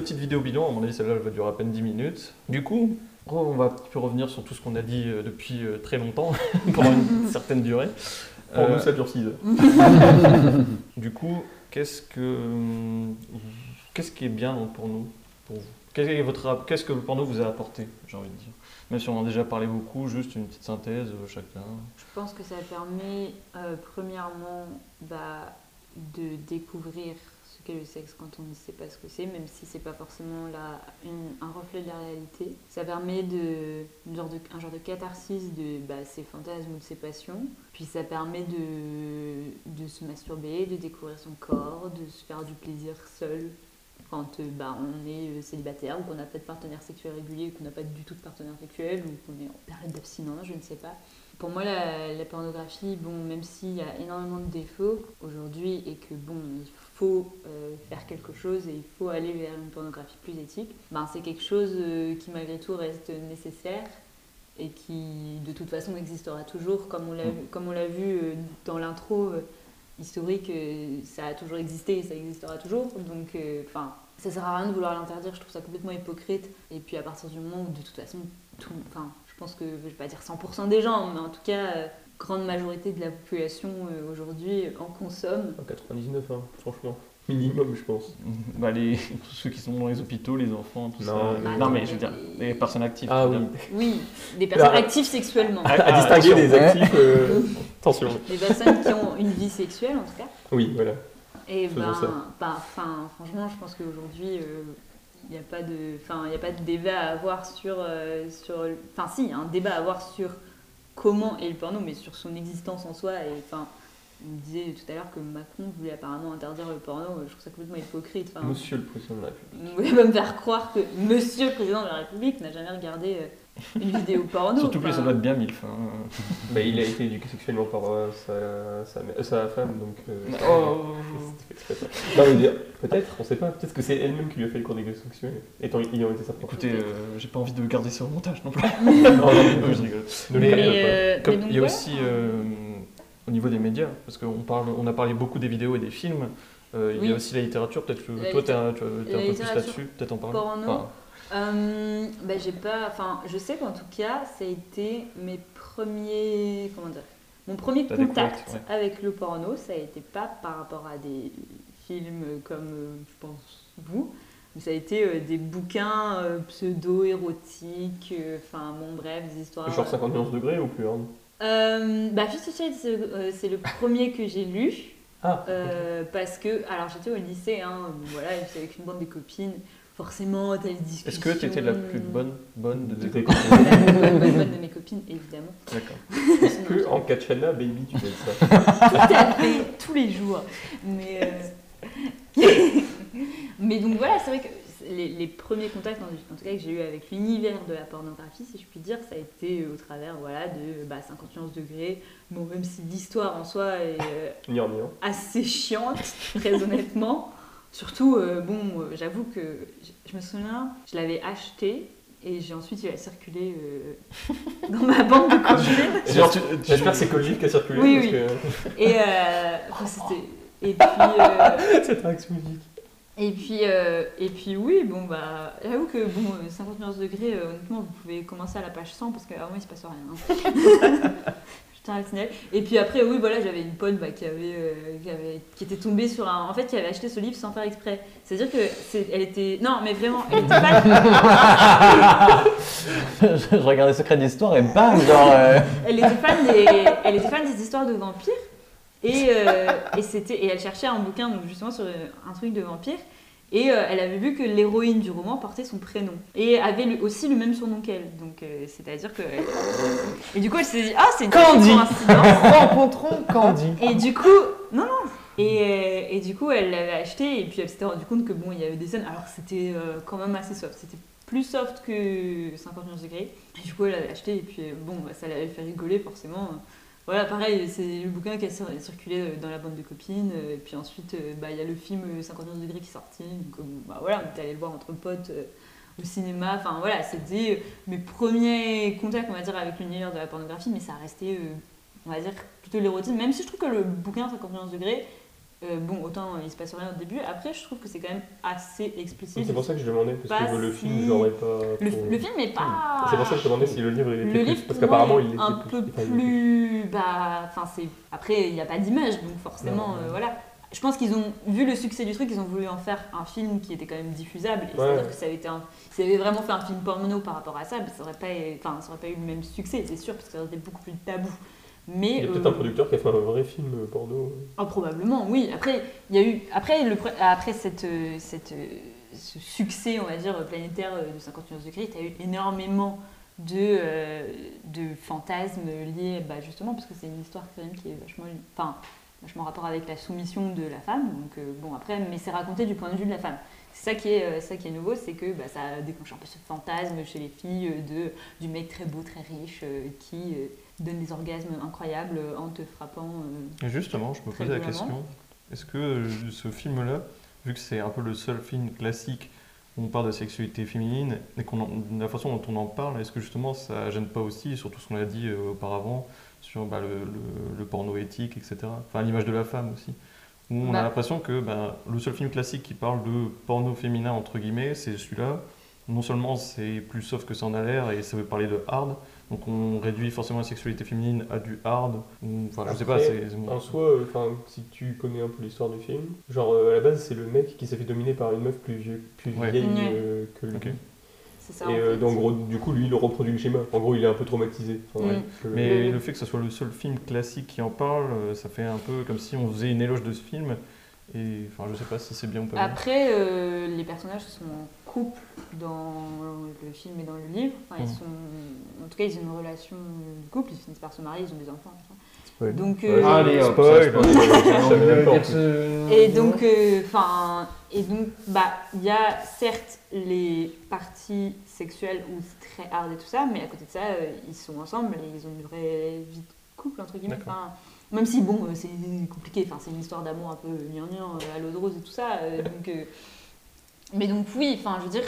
petite vidéo bidon, à mon avis celle-là elle va durer à peine 10 minutes. Du coup, on va un petit peu revenir sur tout ce qu'on a dit euh, depuis euh, très longtemps, pendant une certaine durée. Pour Euh, nous, ça dure 6 heures. Du coup, qu'est-ce que qu'est-ce qui est bien donc, pour nous, pour vous? Qu'est-ce que votre qu'est-ce que le porno vous a apporté, j'ai envie de dire? Même si on en a déjà parlé beaucoup, juste une petite synthèse euh, chacun. Je pense que ça permet, euh, premièrement, bah, de découvrir le sexe quand on ne sait pas ce que c'est, même si c'est pas forcément la, un reflet de la réalité. Ça permet de, un genre de catharsis de bah, ses fantasmes ou de ses passions. Puis ça permet de, de se masturber, de découvrir son corps, de se faire du plaisir seul quand euh, bah, on est euh, célibataire ou qu'on n'a pas de partenaire sexuel régulier ou qu'on n'a pas du tout de partenaire sexuel ou qu'on est en période d'abstinence, je ne sais pas. Pour moi, la, la pornographie, bon, même s'il y a énormément de défauts aujourd'hui et que bon, il faut euh, faire quelque chose et il faut aller vers une pornographie plus éthique, ben, c'est quelque chose euh, qui malgré tout reste nécessaire et qui de toute façon existera toujours, comme on l'a Mm. comme on l'a vu euh, dans l'intro historique, ça a toujours existé et ça existera toujours. Donc, enfin, ça sert à rien de vouloir l'interdire. Je trouve ça complètement hypocrite. Et puis à partir du moment où de toute façon, tout, enfin, je pense que je vais pas dire 100% des gens, mais en tout cas, grande majorité de la population euh, aujourd'hui en consomme. À 99, hein, franchement. Minimum, je pense. Bah, les, tous ceux qui sont dans les hôpitaux, les enfants, tout Non, ça. non, mais je veux dire, les personnes actives. Ah oui. Oui, des personnes Là- actives sexuellement. À, à Ah, distinguer des actifs. euh, Attention. Des personnes qui ont une vie sexuelle en tout cas. Oui, voilà. Et ben, ben, enfin, franchement, je pense qu'aujourd'hui, euh, il n'y a pas de, enfin, il y a pas de débat à avoir sur, euh, sur, enfin, si, il y a un débat à avoir sur comment est le porno, mais sur son existence en soi. Et enfin, on me disait tout à l'heure que Macron voulait apparemment interdire le porno. Je trouve ça complètement hypocrite. Enfin, Monsieur le président de la République. vous voulez me faire croire que Monsieur le président de la République n'a jamais regardé euh, une vidéo porno. Surtout que lui, ça doit être bien mille. Enfin, Bah, il a été éduqué sexuellement par euh, sa, sa, mère- sa femme, donc. euh, Oh. Non, mais dire, peut-être, on sait pas. Peut-être que c'est elle-même qui lui a fait le cours d'éducation sexuelle, étant ayant été sa propre. Écoutez, euh, j'ai pas envie de garder ça au montage non plus. Non, non, Non, je rigole. Ne Mais, euh, Comme donc il y a aussi euh, au niveau des médias, parce qu'on parle, on a parlé beaucoup des vidéos et des films. euh, il y a aussi la littérature, peut-être que La toi t'es litté- un, tu- t'es un peu plus là-dessus, peut-être en parler. porno. Enfin, Euh, bah, j'ai pas. Enfin, je sais qu'en tout cas, ça a été mes premiers. Comment dire Mon premier La contact avec le porno, ça a été pas par rapport à des films comme, euh, je pense, vous, mais ça a été euh, des bouquins pseudo-érotiques, enfin, bon, bref, des histoires. Genre 51 degrés ou plus hein bah, Fifty Shades, c'est le premier que j'ai lu. Ah, parce que, alors j'étais au lycée, hein, voilà, j'étais avec une bande de copines, forcément, t'as les discussions. Est-ce que t'étais la plus bonne, bonne de tes copines La plus bonne, de mes copines, évidemment. D'accord. Est-ce que en Kachana, baby, tu fais ça? Tout à fait, tous les jours. Mais, euh, mais donc voilà, c'est vrai que les, les premiers contacts, en, en tout cas, que j'ai eu avec l'univers de la pornographie, si je puis dire, ça a été au travers voilà, de bah, 51 degrés. Bon, même si l'histoire en soi est euh, assez chiante, très honnêtement. Surtout, euh, bon, euh, j'avoue que je, je me souviens, je l'avais acheté et j'ai ensuite il a circulé euh, dans ma bande de copines. Tu- J'espère que c'est Koji qui a circulé Oui, parce oui. que Et euh, enfin, c'était. Et puis, euh, cette réaction musique. et puis, euh, et puis oui, bon bah, j'avoue que bon, euh, 51 degrés, euh, honnêtement, vous pouvez commencer à la page 100 parce qu'avant il se passe rien. hein. Et puis après, oui, voilà, j'avais une pote bah, qui, avait, euh, qui, avait, qui était tombée sur un. En fait, qui avait acheté ce livre sans faire exprès. C'est-à-dire que c'est, elle était. Non, mais vraiment, elle était fan. je, je regardais Secret d'Histoire et bam, genre. euh, elle était fan des, elle était fan des histoires de vampires. Et, euh, et, c'était, et elle cherchait un bouquin donc justement sur un truc de vampire. Et euh, elle avait vu que l'héroïne du roman portait son prénom. Et avait aussi le même surnom qu'elle. Donc euh, c'est-à-dire que. Et du coup elle s'est dit Ah, c'est une Candy. coïncidence. Rencontrons Candy. Et du coup. Non, non et, euh, et du coup elle l'avait acheté et puis elle s'était rendu compte que bon, il y avait des scènes. Alors c'était euh, quand même assez soft. C'était plus soft que 51 degrés. Et du coup elle l'avait acheté et puis bon, bah, ça l'avait fait rigoler forcément. Voilà, pareil, c'est le bouquin qui a cir- circulé euh, dans la bande de copines. euh, puis ensuite, euh, bah, il y a le film euh, 51 degrés qui est sorti. Donc, bah, voilà, on était allé le voir entre potes au cinéma. Enfin voilà, c'était mes premiers contacts, on va dire, avec l'univers de la pornographie. Mais ça a resté, on va dire, plutôt l'érotisme. Même si je trouve que le bouquin 51 degrés Euh, bon, autant euh, il se passe rien au début. Après, je trouve que c'est quand même assez explicite. C'est pour ça que je demandais, parce Pas que le si- film, j'aurais pas. Le, trop- le film est pas. C'est pour ça que je demandais si le livre il était Le plus. livre, parce qu'apparemment est il était un peu plus. Bah, enfin, c'est. Après, il n'y a pas d'image, donc forcément, Non. euh, voilà. Je pense qu'ils ont vu le succès du truc, ils ont voulu en faire un film qui était quand même diffusable. Et Ouais. c'est-à-dire que ça avait été un. S'ils avaient vraiment fait un film porno par rapport à ça, bah, ça n'aurait pas, enfin, ça aurait pas eu le même succès, c'est sûr, parce que ça aurait été beaucoup plus tabou. Mais Il y a peut-être euh, un producteur qui a fait un vrai film porno. ah, probablement, oui. Après, il y a eu après le après cette, euh, cette euh, ce succès, on va dire planétaire de 50 nuances de gris, il y a eu énormément de euh, de fantasmes liés, bah, justement, parce que c'est une histoire quand même qui est vachement, enfin, vachement en rapport avec la soumission de la femme. Donc euh, bon après, mais c'est raconté du point de vue de la femme. C'est ça qui est ça qui est nouveau, c'est que bah, ça déclenche un peu ce fantasme chez les filles de du mec très beau, très riche, qui donne des orgasmes incroyables euh, en te frappant. euh, Et justement, je me posais la question, est-ce que euh, ce film-là, vu que c'est un peu le seul film classique où on parle de sexualité féminine, et qu'on la façon dont on en parle, est-ce que justement ça gêne pas aussi, surtout ce qu'on a dit auparavant, sur bah, le, le- le porno éthique, etc. Enfin, l'image de la femme aussi. Où on Bah. a l'impression que bah, le seul film classique qui parle de porno féminin, entre guillemets, c'est celui-là. Non seulement c'est plus soft que ça en a l'air et ça veut parler de hard, donc on réduit forcément la sexualité féminine à du hard. ou- Enfin, je sais pas, c'est. En soi, euh, enfin, si tu connais un peu l'histoire du film, genre euh, à la base c'est le mec qui s'est fait dominer par une meuf plus, vieux- plus Ouais. vieille euh, que lui. Ça. Et en euh, fait. donc, gros, du coup, lui, il reproduit le schéma. En gros, il est un peu traumatisé. Enfin, Mm. Mais Le- le fait que ce soit le seul film classique qui en parle, ça fait un peu comme si on faisait une éloge de ce film. Et enfin, je sais pas si c'est bien ou pas bien. Après, euh, les personnages sont couple dans le film et dans le livre. Enfin, ils Mhm. sont, en tout cas, ils ont une relation de couple. Ils finissent par se marier, ils ont des enfants. Ouais. Donc, euh, Allez, hop, spoil, ça, spoil. Et donc, euh, enfin, et donc, bah, il y a certes les parties sexuelles où c'est très hard et tout ça, mais à côté de ça, euh, ils sont ensemble et ils ont une vraie vie de couple entre guillemets. Enfin, même si bon, euh, c'est compliqué. Enfin, c'est une histoire d'amour un peu gnangnan à l'eau de rose et tout ça. euh, donc, euh, mais donc oui, enfin, je veux dire,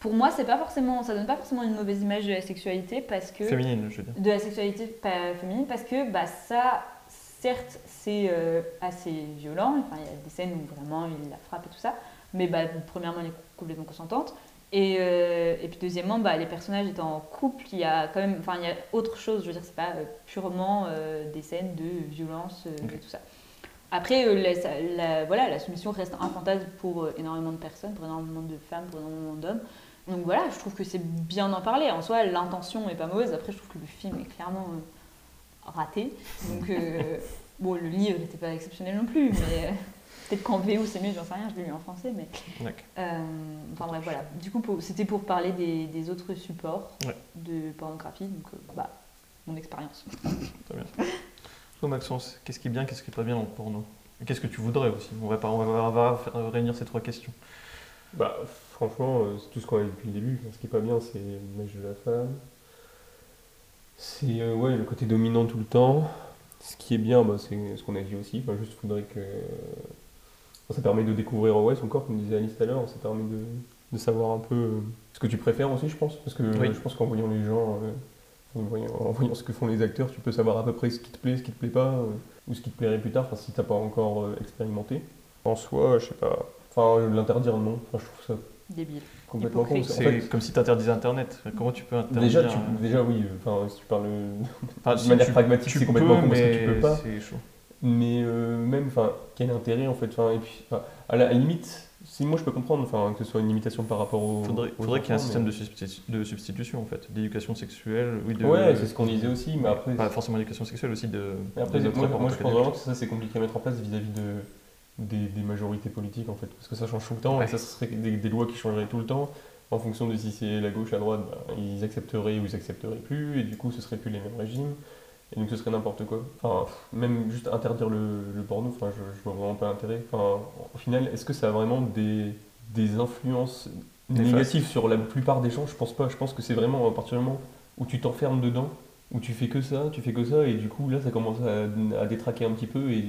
pour moi, c'est pas forcément, ça donne pas forcément une mauvaise image de la sexualité parce que Féminine, je veux dire. de la sexualité pas féminine parce que bah, ça, certes, c'est euh, assez violent. Enfin, il y a des scènes où vraiment il la frappe et tout ça. Mais bah, premièrement, elle est complètement consentante. Et, euh, et puis deuxièmement, bah, les personnages étant en couple, il y a quand même, enfin, il y a autre chose. Je veux dire, c'est pas euh, purement euh, des scènes de violence et tout ça. Après, euh, la, voilà, la soumission reste un fantasme pour euh, énormément de personnes, pour énormément de femmes, pour énormément d'hommes. Donc voilà, je trouve que c'est bien d'en parler. En soi, l'intention est pas mauvaise. Après, je trouve que le film est clairement euh, raté. Donc, bon, le livre n'était pas exceptionnel non plus, mais peut-être qu'en VO c'est mieux, j'en sais rien, je l'ai lu en français. Mais, euh, enfin bref, voilà. Du coup, c'était pour parler des, des autres supports Ouais. de pornographie. Donc, bah, mon expérience. Toi, Maxence, qu'est-ce qui est bien, qu'est-ce qui est pas bien dans le porno qu'est-ce que tu voudrais aussi? On va, pas, on, va, on va faire- réunir ces trois questions. Bah, franchement, euh, c'est tout ce qu'on a dit depuis le début. Ce qui est pas bien, c'est l'image de la femme. C'est euh, ouais, le côté dominant tout le temps. Ce qui est bien, bah, c'est ce qu'on a dit aussi. Enfin, juste, faudrait que. Ça permet de découvrir ouais, son corps, comme disait Alice tout à l'heure. Ça permet de, de savoir un peu euh, ce que tu préfères aussi, je pense. Parce que Oui. euh, je pense qu'en voyant les gens, euh, en, voyant, en voyant ce que font les acteurs, tu peux savoir à peu près ce qui te plaît, ce qui te plaît pas, euh, ou ce qui te plairait plus tard, enfin, si t'as pas encore euh, expérimenté. En soi, je sais pas. Enfin, euh, l'interdire, non. Enfin, je trouve ça Débile. complètement con. En C'est fait, comme si tu interdisais Internet. Comment tu peux interdire déjà, tu, déjà, oui. Enfin, si tu parles Enfin, de si manière tu- pragmatique, c'est complètement con parce que mais tu peux pas. C'est chaud. Mais euh, même, enfin, quel intérêt en fait enfin, Et puis, enfin, à la limite, si moi je peux comprendre enfin, que ce soit une limitation par rapport au. Faudrait, faudrait qu'il y ait un système de, substitu- de substitution en fait, d'éducation sexuelle, oui, de, Ouais, c'est ce qu'on disait aussi, mais après. pas forcément d'éducation sexuelle aussi de. mais après, de moi, moi, je pense vraiment que ça c'est compliqué à mettre en place vis-à-vis de, des, des majorités politiques en fait, parce que ça change tout le temps Ouais. et ça serait des, des lois qui changeraient tout le temps en fonction de si c'est la gauche, la droite, bah, ils accepteraient ou ils accepteraient plus et du coup ce serait plus les mêmes régimes et donc ce serait n'importe quoi. Enfin, même juste interdire le, le porno, enfin, je, je vois vraiment pas l'intérêt. Enfin, au final, est-ce que ça a vraiment des, des influences négatives sur la plupart des gens? Je pense pas. Je pense que c'est vraiment à partir du moment où tu t'enfermes dedans, où tu fais que ça, tu fais que ça, et du coup là ça commence à, à détraquer un petit peu et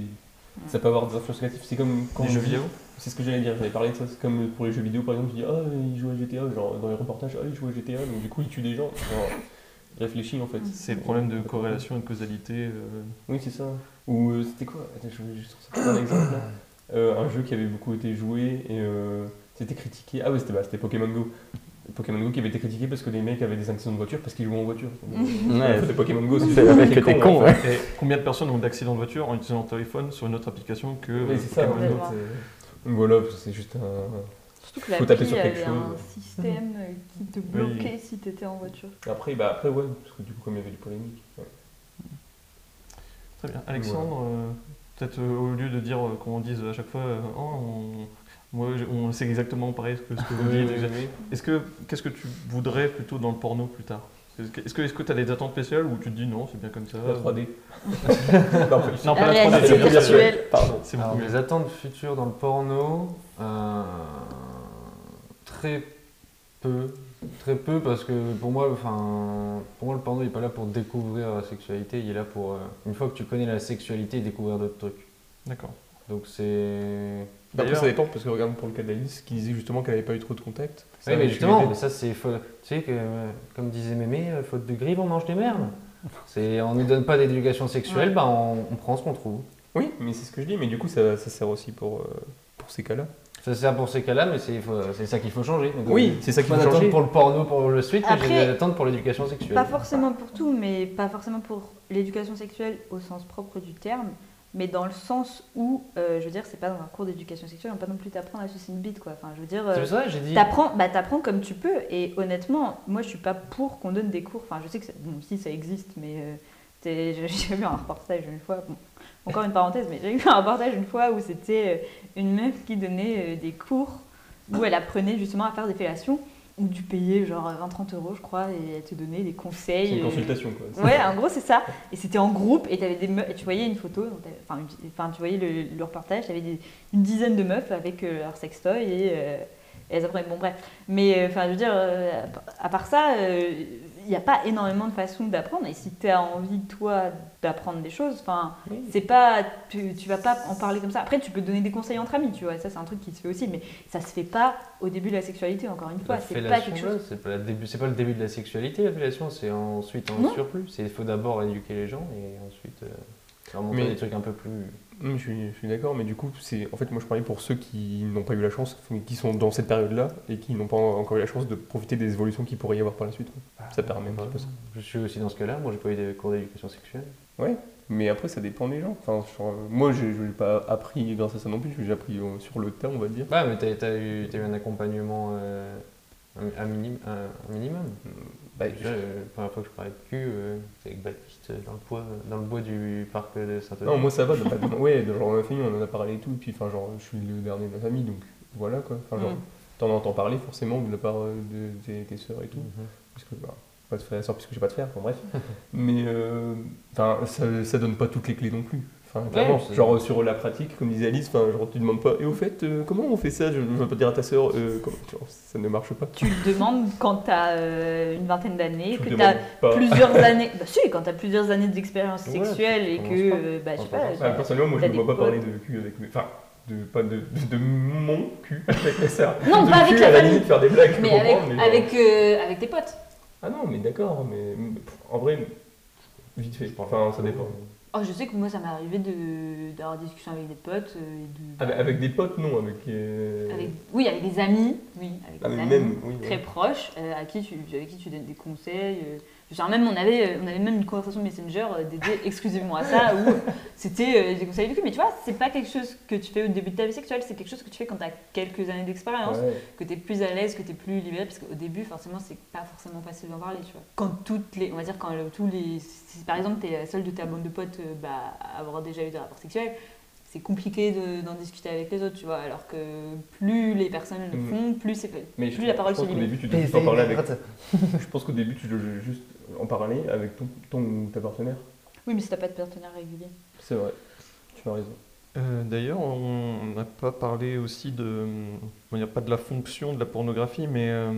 ça peut avoir des influences négatives. C'est comme quand Les jeux vidéo? C'est ce que j'allais dire, j'avais parlé de ça. C'est comme pour les jeux vidéo par exemple, tu dis ah il joue à GTA, genre dans les reportages, ah il joue à GTA, donc du coup il tue des gens. Genre, réfléchis en fait. C'est le problème de corrélation et de causalité. euh, Oui, c'est ça. Ou euh, c'était quoi? Attends, je vais juste un exemple là. euh, un jeu qui avait beaucoup été joué et euh, c'était critiqué. Ah ouais, c'était bah, c'était Pokémon Go. Pokémon Go qui avait été critiqué parce que les mecs avaient des accidents de voiture parce qu'ils jouaient en voiture. Ouais. C'était Pokémon Go, C'est le mec qui était con, ouais. Et combien de personnes ont d'accidents de voiture en utilisant leur téléphone sur une autre application que Oui, c'est ça. Pokémon Go? Voilà, c'est juste un. Surtout que Faut taper sur quelque avait chose. un système euh, qui te bloquait si t'étais en voiture. Après, bah, après, ouais, parce que du coup, comme il y avait des polémiques. ouais. Très bien. Alexandre, euh, peut-être euh, au lieu de dire euh, qu'on dise à chaque fois, euh, Oh, on... moi on sait exactement pareil que ce que vous dites. Est-ce que qu'est-ce que tu voudrais plutôt dans le porno plus tard? Est-ce que tu as des attentes spéciales ou tu te dis non, c'est bien comme ça? La 3D. Non, non, pas La la 3D. réalité c'est bien. virtuelle. Pardon. Mes attentes futures dans le porno, euh, très peu. Très peu parce que pour moi, enfin, pour moi le porno il est pas là pour découvrir la sexualité, il est là pour, euh, une fois que tu connais la sexualité, découvrir d'autres trucs. D'accord. Donc c'est... Bah, Après, ça dépend, parce que regarde pour le cas d'Alice qui disait justement qu'elle n'avait pas eu trop de contact. Ça, Oui mais justement, mais ça c'est... Tu sais que, euh, comme disait Mémé, euh, faute de grive on mange des merdes. C'est, on nous donne pas d'éducation sexuelle, bah on, on prend ce qu'on trouve. Oui, mais c'est ce que je dis, mais du coup, ça, ça sert aussi pour, euh, pour ces cas-là. Ça sert pour ces cas-là, mais c'est, c'est ça qu'il faut changer. Donc, Oui, euh, c'est ça qu'il pas faut changer. pour le porno, pour le suite, mais Après- j'ai des attentes pour l'éducation sexuelle. Pas forcément pour tout, mais pas forcément pour l'éducation sexuelle au sens propre du terme, mais dans le sens où, euh, je veux dire, c'est pas dans un cours d'éducation sexuelle, on va pas non plus t'apprendre à sucer une bite, quoi. Enfin, je veux dire, C'est euh, ça j'ai dit... t'apprends, bah t'apprends comme tu peux, et honnêtement, moi je suis pas pour qu'on donne des cours. Enfin, je sais que ça- bon, si ça existe, mais euh, j'ai j'ai vu un reportage une fois. Bon, encore une parenthèse, mais j'ai vu un reportage une fois où c'était euh, une meuf qui donnait euh, des cours où elle apprenait justement à faire des fellations. Où tu payais genre 20-30 euros, je crois, et elle te donnait des conseils. C'est une euh, consultation, quoi. Ouais, en gros, c'est ça. Et c'était en groupe, et, avais des meufs, et tu voyais une photo, enfin, tu voyais le, le reportage, tu avais une dizaine de meufs avec euh, leur sextoy, et, euh, et elles apprenaient. Bon, bref. Mais, euh, enfin, je veux dire, euh, à part ça, il n'y a pas énormément de façons d'apprendre, et si tu as envie, toi, d'apprendre des choses, enfin, c'est pas. Tu, tu vas pas en parler comme ça. Après, tu peux donner des conseils entre amis, tu vois, ça, c'est un truc qui se fait aussi, mais ça se fait pas au début de la sexualité, encore une fois. C'est pas quelque chose. C'est pas, la début- c'est pas le début de la sexualité, la fellation, c'est ensuite en Non. surplus. Il faut d'abord éduquer les gens et ensuite euh, leur montrer Mais- des trucs un peu plus. Hum, je suis, d'accord, mais du coup, c'est en fait, moi je parlais pour ceux qui n'ont pas eu la chance, qui sont dans cette période-là et qui n'ont pas encore eu la chance de profiter des évolutions qu'il pourrait y avoir par la suite. quoi. Ça permet un petit peu ça. Je suis aussi dans ce cas-là, moi j'ai pas eu de cours d'éducation sexuelle. Mais après, ça dépend des gens. Enfin, sur, moi, je n'ai pas appris grâce à ça non plus, j'ai appris euh, sur le tas, on va dire. Ouais, mais t'as as eu, t'as eu un accompagnement euh, un, un minim- un- un minimum. Bah, Déjà, euh, la première fois que je parlais de cul, euh, c'est avec Baptiste euh, dans le, bois, dans le bois du parc de saint Non, moi ça va, dans ma- dans- ouais, dans genre, ma famille on en a parlé et tout, et puis enfin genre je suis le dernier de la famille, donc voilà quoi. Enfin genre, Mm. t'en entends parler forcément de la part euh, de tes, tes sœurs et tout, Mhm. parce que bah, pas de frère et sœurs puisque j'ai pas de frère, enfin bref. Mais euh, enfin ça, ça donne pas toutes les clés non plus. Enfin, clairement, c'est- genre sur la pratique, comme disait Alice, enfin, genre tu demandes pas, et au fait, euh, comment on fait ça? Je ne veux pas dire à ta sœur, euh, comment- genre, ça ne marche pas. Tu le demandes quand tu as une vingtaine d'années, Tu que tu as pas. plusieurs années. Bah si, quand t'as plusieurs années d'expérience Ouais, sexuelle et que, pas. euh, bah je sais pas. pas. Ouais, personnellement, moi je T'as ne vois pas parler de cul avec mes. Enfin, de, pas de, de, de mon cul avec mes sœurs. Non, de pas avec cul, la à la famille. limite, faire des blagues, Mais avec, comprendre, mais genre- avec, euh, avec tes potes. Ah non, mais d'accord, mais en vrai, vite fait. Enfin, ça dépend. Oh, je sais que moi ça m'est arrivé de- d'avoir des discussions avec des potes. euh, et de, Avec, avec des potes, non, avec. euh, avec- oui, avec des amis. Oui, avec Ah, des mais amis même, oui. très proches euh, à qui tu, avec qui tu donnes des conseils. euh. Dire, même, on, avait, euh, on avait même une conversation Messenger euh, dédiée exclusivement à ça où euh, c'était euh, des conseils cul. Mais tu vois, c'est pas quelque chose que tu fais au début de ta vie sexuelle, c'est quelque chose que tu fais quand tu as quelques années d'expérience. Ouais. que tu es plus à l'aise, que tu es plus libéré, parce qu'au début, forcément, c'est pas forcément facile d'en parler, tu vois. Quand toutes les, on va dire, quand tous les, si par exemple, tu es la seule de ta bande de potes euh, bah, à avoir déjà eu des rapports sexuels, c'est compliqué de- d'en discuter avec les autres, tu vois. Alors que plus les personnes le Mm. font, plus c'est Mais plus je, la parole je pense se qu'au limite. début, tu dois juste en parler avec. Je pense qu'au début, tu dois juste en parler avec ton, ton ou ta partenaire. Oui, mais si t'as pas de partenaire régulier. C'est vrai. Tu as raison. Euh, D'ailleurs, on n'a pas parlé aussi de, on va dire pas de la fonction de la pornographie, mais euh,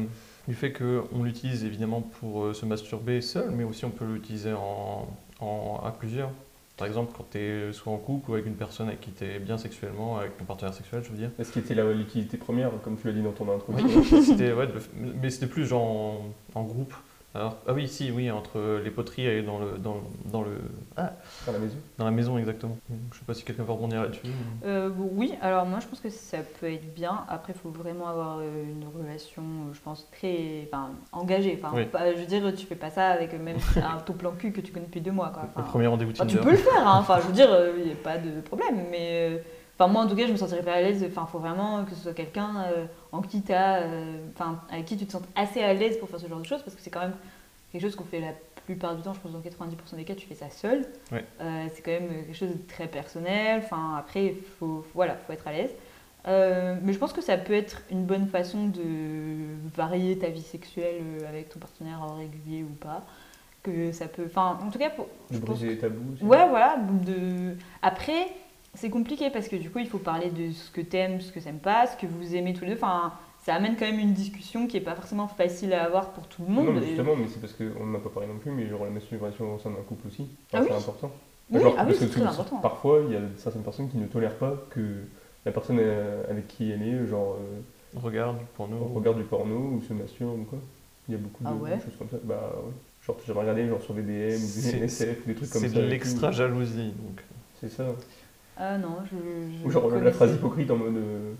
du fait qu'on l'utilise évidemment pour euh, se masturber seul, mais aussi on peut l'utiliser en, en- à plusieurs. Par exemple, quand tu es soit en couple ou avec une personne avec qui tu es bien sexuellement, avec ton partenaire sexuel, je veux dire. Est-ce qui était la- l'utilité première, comme tu l'as dit dans ton intro ouais, mais c'était plus genre en, en groupe, Alors, ah oui, si, oui, entre les poteries et dans le, dans, dans le, Dans la maison. dans la maison exactement. Je sais pas si quelqu'un va rebondir là-dessus. mais- Euh, oui, alors moi je pense que ça peut être bien. Après, il faut vraiment avoir euh, une relation, euh, je pense, très enfin, engagée. Enfin, Oui. pas- je veux dire, tu fais pas ça avec euh, même un ton plan cul que tu connais depuis deux mois. Quoi. Le premier rendez-vous enfin, tu peux le faire, hein. enfin, je veux dire, il n'y a pas de problème. Mais euh, enfin, moi en tout cas, je me sentirais pas à l'aise. Enfin, faut vraiment que ce soit quelqu'un euh, en qui t'as, euh, enfin, avec qui tu te sens assez à l'aise pour faire ce genre de choses parce que c'est quand même quelque chose qu'on fait la plupart du temps, je pense dans 90% des cas, tu fais ça seul. Ouais. Euh, c'est quand même quelque chose de très personnel. Enfin, après, il faut, voilà, faut être à l'aise. Mais je pense que ça peut être une bonne façon de varier ta vie sexuelle avec ton partenaire régulier ou pas. Que ça peut, enfin, en tout cas, pour, De briser les tabous. Ouais, voilà. De... Après, c'est compliqué parce que du coup, il faut parler de ce que t'aimes, ce que t'aimes pas, ce que vous aimez tous les deux. Enfin, ça amène quand même une discussion qui est pas forcément facile à avoir pour tout le monde. Non, mais Et- justement, mais c'est parce qu'on n'en a pas parlé non plus, mais genre la masturbation au sein d'un couple aussi, Ah oui. c'est important. Oui, Genre, ah oui, parce que c'est très tout- important. Parfois, il y a certaines personnes qui ne tolèrent pas que la personne euh, avec qui elle est, genre, euh, Regarde pour nous. regarde du porno ou se masturbe ou quoi. Il y a beaucoup de Ah ouais choses comme ça. Bah ouais. Genre, j'avais regardé genre sur VDM des NSF ou des trucs comme ça. C'est de l'extra jalousie. Donc. C'est ça. Ah non, je. je Ou genre la connaissais- phrase hypocrite en mode. euh,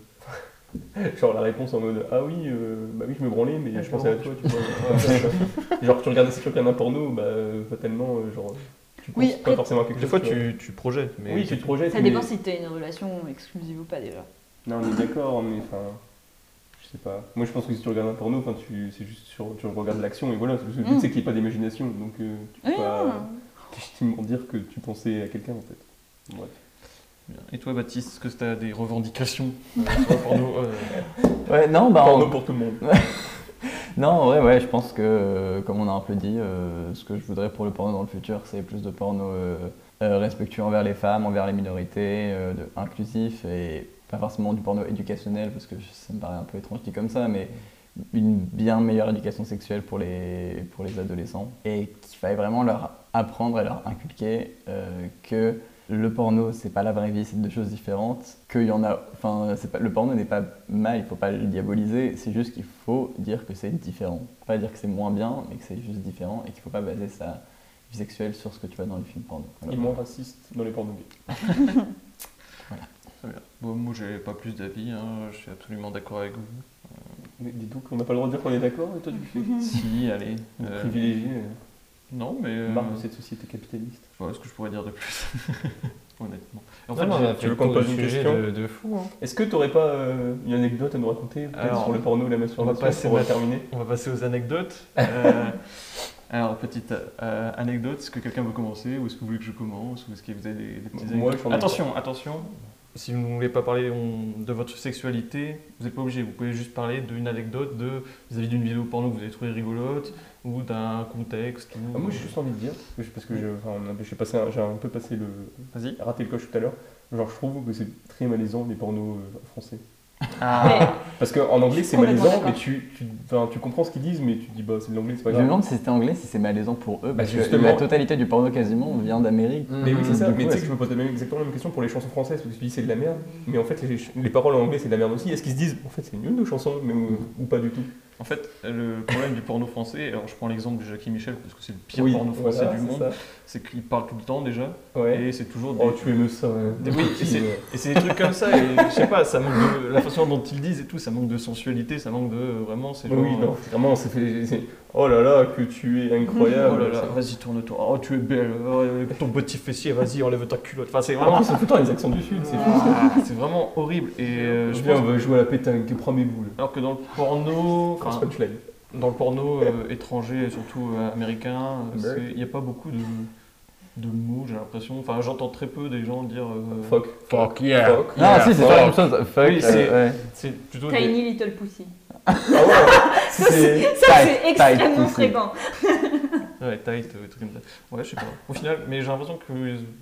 genre la réponse en mode Ah oui, euh, bah oui, je me branlais, mais Ah, je pensais à toi, tu vois. Ouais, genre, tu regardes, si tu regardes un porno, bah euh, fatalement, euh, genre, tu penses Oui, pas après, forcément à quelque Des chose. fois, tu tu, tu projettes, mais Oui, tu te projettes. Ça mais- dépend si t'as une relation exclusive ou pas déjà. Non, on est d'accord, mais enfin. Je sais pas. Moi, je pense que si tu regardes un porno, enfin, tu, c'est juste sur, tu regardes l'action et voilà. Le but, Mm. c'est qu'il n'y ait pas d'imagination. Donc, euh, tu peux Oui, pas légitimement dire que tu pensais à quelqu'un, en fait. Bref. Et toi, Baptiste, est-ce que tu as des revendications euh, le porno euh, Ouais, non, bah. Porno en- pour tout le monde? Non, en vrai, ouais, je pense que, comme on a un peu dit, euh, ce que je voudrais pour le porno dans le futur, c'est plus de porno respectueux envers les femmes, envers les minorités, de- inclusif et pas forcément du porno éducationnel, parce que ça me paraît un peu étrange dit comme ça, mais une bien meilleure éducation sexuelle pour les, pour les adolescents et qu'il fallait vraiment leur apprendre et leur inculquer euh, que le porno, c'est pas la vraie vie, c'est deux choses différentes. Qu'il y en a, enfin, c'est pas, le porno n'est pas mal, il faut pas le diaboliser. C'est juste qu'il faut dire que c'est différent. Pas dire que c'est moins bien, mais que c'est juste différent et qu'il faut pas baser sa vie sexuelle sur ce que tu vois dans les films porno. Voilà. Et moins raciste dans les pornos gays. Très bien. Bon, moi, j'ai pas plus d'avis. hein, Je suis absolument d'accord avec vous. Mais dis donc, on n'a pas le droit de dire qu'on est d'accord, et toi, tu fais si, allez. euh, privilégié, non, mais. euh, marque de cette société capitaliste. Vois ce que je pourrais dire de plus. Honnêtement. En En fait, tu veux qu'on pose une sujet question de, de fou. Hein. Est-ce que tu n'aurais pas euh, une anecdote à nous raconter peut-être Alors, sur le porno et la on va masturbation passer pour ma- terminer On va passer aux anecdotes. Euh, alors, petite euh, anecdote, est-ce que quelqu'un veut commencer ou est-ce que vous voulez que je commence ou est-ce que vous avez des, des petites Moi, anecdotes Attention, attention. Si vous ne voulez pas parler on- de votre sexualité, vous n'êtes pas obligé. Vous pouvez juste parler d'une anecdote de vis-à-vis d'une vidéo porno que vous avez trouvée rigolote ou d'un contexte. Ou... Ah, Moi, j'ai juste envie de dire, parce que enfin, un- j'ai un peu passé le, Vas-y. raté le coche tout à l'heure. Genre, je trouve que c'est très malaisant les pornos euh, français. Mais- Parce qu'en anglais, c'est malaisant, mais tu, tu, enfin, tu comprends ce qu'ils disent, mais tu te dis, bah, c'est de l'anglais, c'est pas Je me grave. demande si c'était anglais, si c'est malaisant pour eux, parce que justement. la totalité du porno quasiment vient d'Amérique. Mais oui, c'est ça. Du Mais tu sais que je me pose la même- exactement la même question pour les chansons françaises, parce que tu dis c'est de la merde. Mais en fait, les, les paroles en anglais, c'est de la merde aussi. Est-ce qu'ils se disent, en fait, c'est nul nos chansons, mais, ou, ou pas du tout? En fait, le problème du porno français, alors je prends l'exemple de Jackie Michel parce que c'est le pire Oui, porno français voilà, du monde, c'est qu'il parle tout le temps déjà. Ouais. et c'est toujours des, Oh, tu aimes ça. hein. Des- oui, et c'est- Et c'est des trucs comme ça, et je sais pas, ça manque de. La façon dont ils le disent et tout, ça manque de sensualité, ça manque de. Vraiment, c'est genre. Oui, non, vraiment, c'est fait. Oh là là, que tu es incroyable. Oh là là, vas-y, tourne-toi. Oh, tu es belle. Oh, ton petit fessier, vas-y, enlève ta culotte. Enfin, c'est En vraiment. c'est tout le temps les accents du Sud, c'est. Ah, c'est vraiment horrible. Et euh, je Viens, pense- on va jouer à la pétanque, prends mes boules. Alors que dans le porno. Enfin, dans le porno euh, étranger, et surtout euh, américain, il n'y a pas beaucoup de, de mots, j'ai l'impression. Enfin, j'entends très peu des gens dire. euh, Fuck. Fuck yeah. Fuck. Non, si, c'est pas la même chose. Fuck, Oui, euh, c'est- ouais. C'est plutôt. des- Tiny Little Pussy. Ah ouais C'est. Ça, c'est tight extrêmement fréquent. Ouais, tight, euh, trucs comme ça. Ouais, je sais pas. Au final, mais j'ai l'impression que,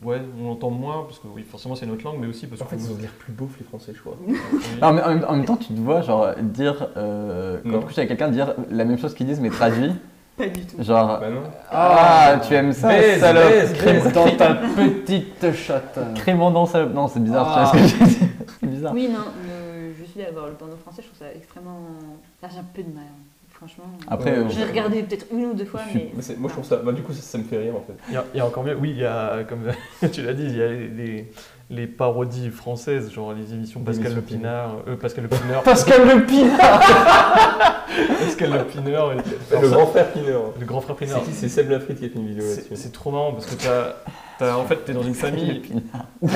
ouais, on entend moins, parce que oui, forcément c'est notre langue, mais aussi parce En que. fait, ils ont l'air plus beaufs, les Français, je crois. Non, mais en même, en même temps, tu te vois, genre, dire, euh, quand Non. tu couches avec quelqu'un, dire la même chose qu'ils disent, mais traduit. Pas du tout. Genre, Bah non. ah, tu aimes ça, Baise, salope baise, baise dans ta petite chatte. Crémandant, salope. Non, c'est bizarre, Ah. tu vois ce que je veux dire C'est bizarre. Oui, non, le- je suis d'accord. Le porno français, je trouve ça extrêmement. Là, j'ai un peu de mal. Franchement, Après, euh, j'ai regardé peut-être une ou deux fois, mais. moi je trouve ça. Bah, du coup, ça, ça me fait rire en fait. Il y, a, il y a encore mieux, oui, il y a, comme tu l'as dit, il y a les, les- parodies françaises, genre les émissions Pascal Le Pinard, euh, Pascal Le Pinard, Pascal Le Pinard Pascal Le Pinard, et- le grand frère Pineur. le grand frère C'est Pinard. qui C'est Seb Lafrite qui a fait une vidéo C'est là-dessus. c'est trop marrant parce que t'as, en fait, t'es dans une famille,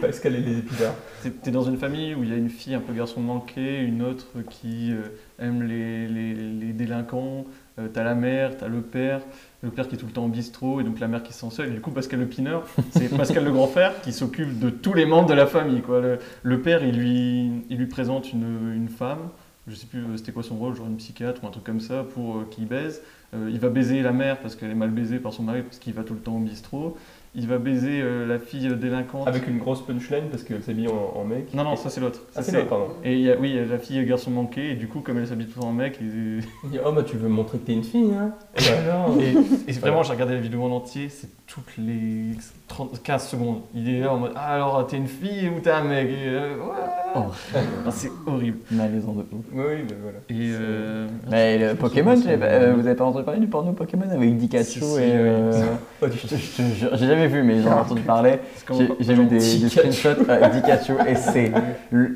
Pascal et les épinards. t'es, t'es dans une famille où il y a une fille un peu garçon manqué, une autre qui euh, aime les, les- les délinquants, euh, t'as la mère, t'as le père, le père qui est tout le temps au bistrot et donc la mère qui se sent seule. Et du coup, Pascal le Pineur, c'est Pascal le grand frère qui s'occupe de tous les membres de la famille. Quoi. Le, le père, il lui, il lui présente une, une femme, je sais plus euh, c'était quoi son rôle, genre une psychiatre ou un truc comme ça, pour euh, qu'il baise. Euh, il va baiser la mère parce qu'elle est mal baisée par son mari parce qu'il va tout le temps au bistrot. Il va baiser euh, la fille délinquante. Avec une grosse punchline parce qu'elle s'habille en, en mec. Non, non, ça c'est l'autre. Ça, Ah, c'est l'autre, pardon. Et il y a, oui, il y a la fille euh, garçon manqué, et du coup, comme elle s'habille temps en mec, il- Il dit Oh bah tu veux me montrer que t'es une fille, hein Et, alors et, et vraiment, j'ai regardé la vidéo en entier, c'est toutes les 30, 15 secondes. Il est là en mode Ah, alors t'es une fille ou t'es un mec? Et, euh, ouais. Ah, C'est horrible. malaisant de ouf. Oui, oui, bah voilà. Et euh, Mais le Pokémon, j'ai euh, vous avez pas entendu parler du porno Pokémon avec Pikachu Si, si, et. euh, Pas du je te- je te jure, j'ai jamais vu, mais j'en ai entendu parler. c'est comme- J'ai j'ai vu des, des Pikachu. screenshots euh, Pikachu et c'est.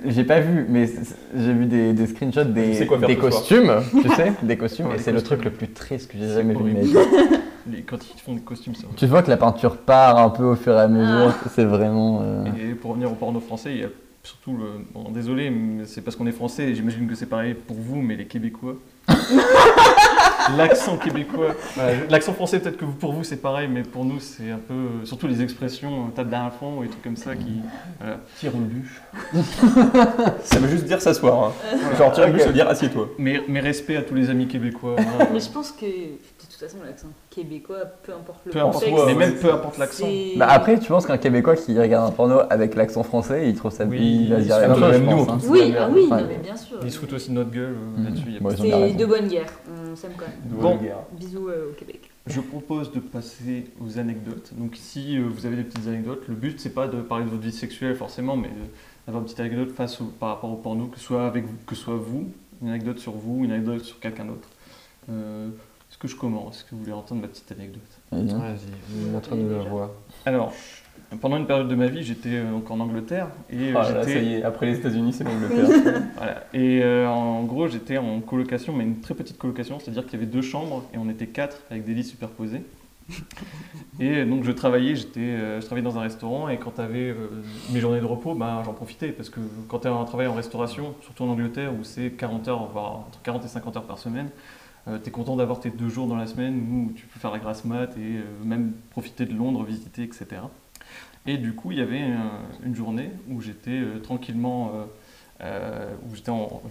J'ai pas vu, mais c'est- j'ai vu des, des screenshots des, sais quoi faire des ce soir. costumes, tu sais, des costumes, Ouais, et les c'est le costumes. truc le plus triste que j'ai jamais vu de ma horrible. vie. les- quand ils font des costumes, c'est horrible. Tu vois que la peinture part un peu au fur et à mesure, c'est vraiment. euh, Et pour revenir au porno français, il y a surtout le. Bon, désolé, mais c'est parce qu'on est français, et j'imagine que c'est pareil pour vous, mais les Québécois. L'accent québécois. L'accent français, peut-être que vous- pour vous c'est pareil, mais pour nous c'est un peu. Surtout les expressions, euh, tape d'un fond ou des trucs comme ça qui. Voilà. Tire une bûche. ça veut juste dire s'asseoir. Hein. Genre tire une bûche, ça veut dire assieds-toi. Mes, mes respects à tous les amis québécois. Mais je pense que, toute façon, l'accent québécois, peu importe le peu importe, contexte, mais même peu importe l'accent. Bah après, tu penses qu'un Québécois qui regarde un porno avec l'accent français, il trouve ça Oui, il va dire se la même nous, hein. Oui, la ah merde. oui, non, mais bien sûr. Ils se foutent aussi de notre gueule euh, Mhm. là-dessus. Bon, C'est de bonne guerre, on s'aime quand même. Bon. Bisous euh, au Québec. Je propose de passer aux anecdotes. Donc si euh, vous avez des petites anecdotes, le but c'est pas de parler de votre vie sexuelle forcément, mais d'avoir une petite anecdote face au, par rapport au porno, que ce soit avec vous, que ce soit vous, une anecdote sur vous, une anecdote sur quelqu'un d'autre. Euh, Est-ce que je commence Est-ce que vous voulez entendre ma petite anecdote? Vas-y. Vas-y, montre-nous la voix. Alors, pendant une période de ma vie, j'étais euh, donc en Angleterre et euh, Ah là, ça y est, après les États-Unis, c'est l'Angleterre. Voilà. Et euh, en gros, j'étais en colocation, mais une très petite colocation, c'est-à-dire qu'il y avait deux chambres et on était quatre avec des lits superposés. et donc je travaillais, j'étais, euh, je travaillais dans un restaurant et quand tu avais mes journées de repos, ben, j'en profitais parce que quand tu as un travail en restauration, surtout en Angleterre où c'est 40 heures, voire entre 40 et 50 heures par semaine, tu es content d'avoir tes deux jours dans la semaine où tu peux faire la grasse mat et euh, même profiter de Londres, visiter, etc. Et du coup, il y avait euh, une journée où j'étais euh, tranquillement, euh, euh, où j'étais en,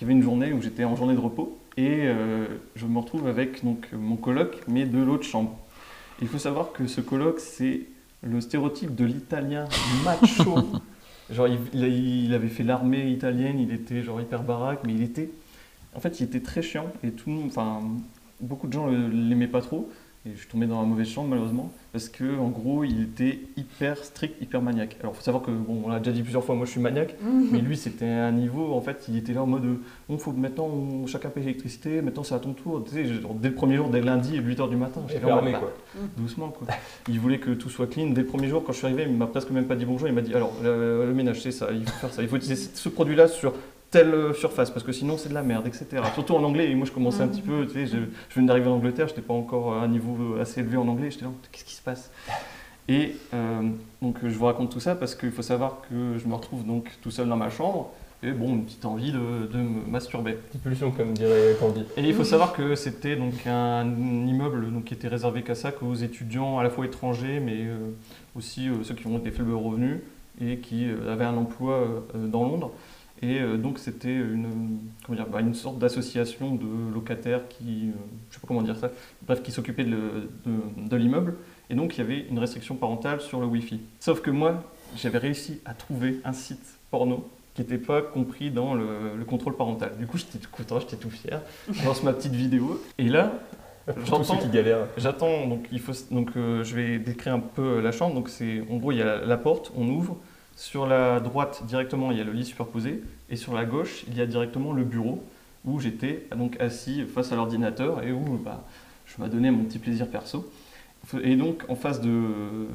il y avait une journée où j'étais en journée de repos et euh, je me retrouve avec donc mon coloc, mais de l'autre chambre. Il faut savoir que ce coloc, c'est le stéréotype de l'italien macho. genre, il, il avait fait l'armée italienne, il était genre hyper baraque, mais il était, en fait, il était très chiant et tout, le monde- enfin, beaucoup de gens l'aimaient pas trop. Et je suis tombé dans la mauvaise chambre malheureusement parce que en gros il était hyper strict, hyper maniaque. Alors faut savoir que bon on l'a déjà dit plusieurs fois, moi je suis maniaque, mais lui c'était un niveau en fait il était là en mode euh, on faut que maintenant on- chacun paye l'électricité, maintenant c'est à ton tour. Tu sais, genre, dès le premier jour, dès lundi 8h du matin, J'ai j'étais fermé bah, quoi. doucement quoi. Il voulait que tout soit clean dès le premier jour quand je suis arrivé, il m'a presque même pas dit bonjour, il m'a dit alors le, le ménage c'est ça, il faut faire ça, il faut utiliser ce produit là sur telle surface parce que sinon c'est de la merde, etc. Surtout en anglais, et moi je commençais un Mhm. petit peu, tu sais, je, je venais d'arriver en Angleterre, j'étais pas encore à un niveau assez élevé en anglais, j'étais là, qu'est-ce qui se passe? Et euh, donc je vous raconte tout ça parce qu'il faut savoir que je me retrouve donc tout seul dans ma chambre, et bon, une petite envie de, de me masturber. Petite pulsion, comme dirait Candy. Et il faut savoir que c'était donc un immeuble donc, qui était réservé qu'à ça, qu'aux étudiants à la fois étrangers, mais euh, aussi euh, ceux qui ont des faibles revenus et qui euh, avaient un emploi euh, dans Londres. Et euh, donc c'était une, comment dire, bah, une sorte d'association de locataires qui, euh, je sais pas comment dire ça, bref, qui s'occupaient de, de- de l'immeuble. Et donc il y avait une restriction parentale sur le Wi-Fi. Sauf que moi, j'avais réussi à trouver un site porno qui n'était pas compris dans le, le contrôle parental. Du coup, j'étais tout content, j'étais tout fier. Je lance ma petite vidéo. Et là, J'entends. qui galèrent. J'attends, donc il faut, donc euh, je vais décrire un peu la chambre. Donc c'est, en gros, il y a la, la porte, on ouvre. Sur la droite, directement, il y a le lit superposé, et sur la gauche, il y a directement le bureau. où j'étais donc assis face à l'ordinateur et où bah, je m'adonnais mon petit plaisir perso. Et donc en face de,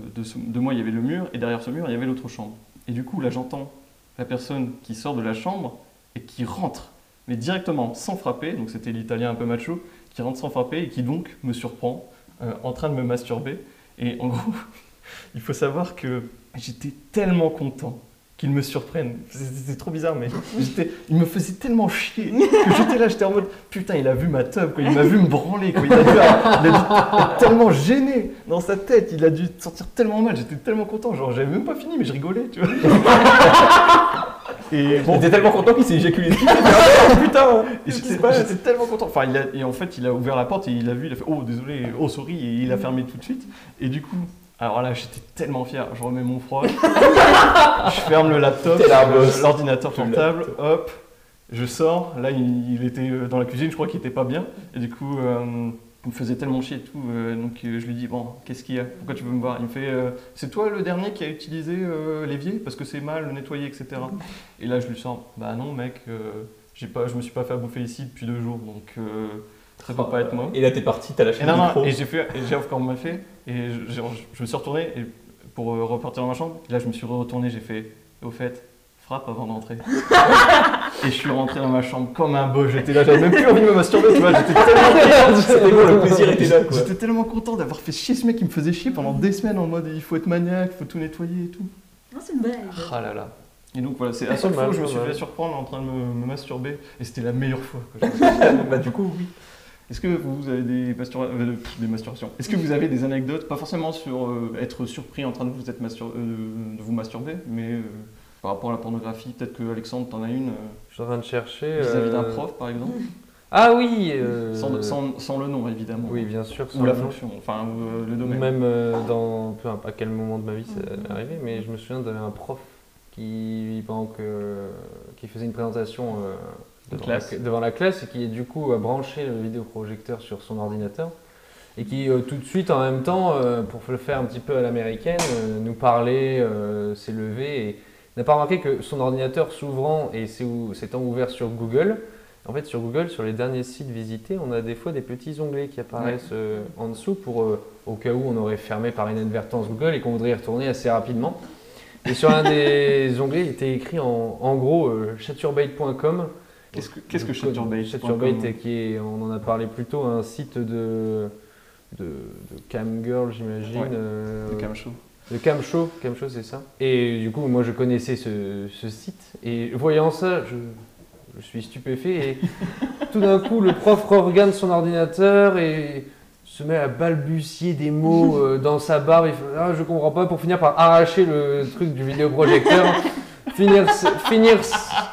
moi il y avait le mur et derrière ce mur il y avait l'autre chambre. Et du coup là j'entends la personne qui sort de la chambre et qui rentre, mais directement sans frapper, donc c'était l'italien un peu macho, qui rentre sans frapper et qui donc me surprend euh, en train de me masturber. Et en gros, il faut savoir que j'étais tellement content qu'il me surprenne. C'est- C'est trop bizarre, mais j'étais- il me faisait tellement chier que j'étais là, j'étais en mode putain, il a vu ma teub, quoi. il m'a vu me branler, quoi. Il, a dû, il a dû être tellement gêné dans sa tête, il a dû se sentir tellement mal, j'étais tellement content, genre j'avais même pas fini, mais je rigolais, tu vois. Et bon, J'étais tellement content qu'il s'est éjaculé dessus. Oh, putain j'étais tellement content. Enfin, il a- et en fait, il a ouvert la porte et il a vu, il a fait Oh, désolé, oh, sorry, et il a fermé tout de suite. Et du coup, alors là, j'étais tellement fier. Je remets mon froid, je ferme le laptop, l'ordinateur portable, hop, je sors. Là, il, il était euh, dans la cuisine, je crois qu'il était pas bien. Et du coup, euh, il me faisait tellement chier et tout. euh, donc, euh, je lui dis Bon, qu'est-ce qu'il y a? Pourquoi tu veux me voir? Il me fait C'est toi le dernier qui a utilisé l'évier Parce que c'est mal, le nettoyer, etc. Et là, je lui sors Bah non, mec. j'ai pas, je me suis pas fait à bouffer ici depuis deux jours, donc ça peut pas être moi. Et là, t'es parti, t'as lâché Et le non, micro. non, et j'ai fait, et j'ai encore m'a fait, et je, je- je me suis retourné et pour euh, repartir dans ma chambre. Et là, je me suis retourné, j'ai fait, au fait, frappe avant d'entrer. et je suis rentré dans ma chambre comme un beau. J'étais là, j'avais même plus envie de me masturber, tu vois. J'étais tellement, C'était bon, le plaisir était là, quoi. j'étais tellement content d'avoir fait chier ce mec qui me faisait chier pendant des semaines en mode il faut être maniaque, il faut tout nettoyer et tout. Non, c'est une blague. Ah là là. Et donc voilà, c'est la Pas seule fois où je me suis fait surprendre en train de me, me masturber et c'était la meilleure fois. quoi. Je- Bah, du coup, oui. Est-ce que vous avez des, mastura- euh, pff, des masturbation Est-ce que vous avez des anecdotes, pas forcément sur euh, être surpris en train de vous, être mastur- euh, de vous masturber, mais euh, par rapport à la pornographie, peut-être que Alexandre, t'en as une euh, Je suis en train de chercher. vis-à-vis d'un prof, par exemple? Ah oui euh, sans, sans- sans le nom, évidemment. Oui, bien sûr. Ou sans la le nom. fonction, enfin ou, euh, le Ou domaine. Même euh, dans peu importe à quel moment de ma vie ça Mhm. m'est arrivé, mais je me souviens d'avoir un prof qui, pendant que, qui faisait une présentation De devant, classe. La, devant la classe et qui du coup a branché le vidéoprojecteur sur son ordinateur et qui euh, tout de suite en même temps, euh, pour le faire un petit peu à l'américaine, euh, nous parlait, s'est levé et n'a pas remarqué que son ordinateur s'ouvrant et s'étant ouvert sur Google, en fait sur Google, sur les derniers sites visités, on a des fois des petits onglets qui apparaissent en dessous pour au cas où on aurait fermé par inadvertance Google et qu'on voudrait y retourner assez rapidement. Et sur un des onglets, il était écrit en, en gros chaturbate.com. Qu'est-ce que, qu'est-ce que Chaturbate Chaturbate, qui est, on en a parlé plus tôt, un site de, de, de camgirl, j'imagine. Ouais, euh, Le cam show. de Camshow, Camshow c'est ça. Et du coup, moi je connaissais ce, ce site et voyant ça, je, je suis stupéfait et tout d'un coup, le prof regarde son ordinateur et se met à balbutier des mots euh, dans sa barbe. Il fait ah, je comprends pas pour finir par arracher le truc du vidéoprojecteur, finir, finir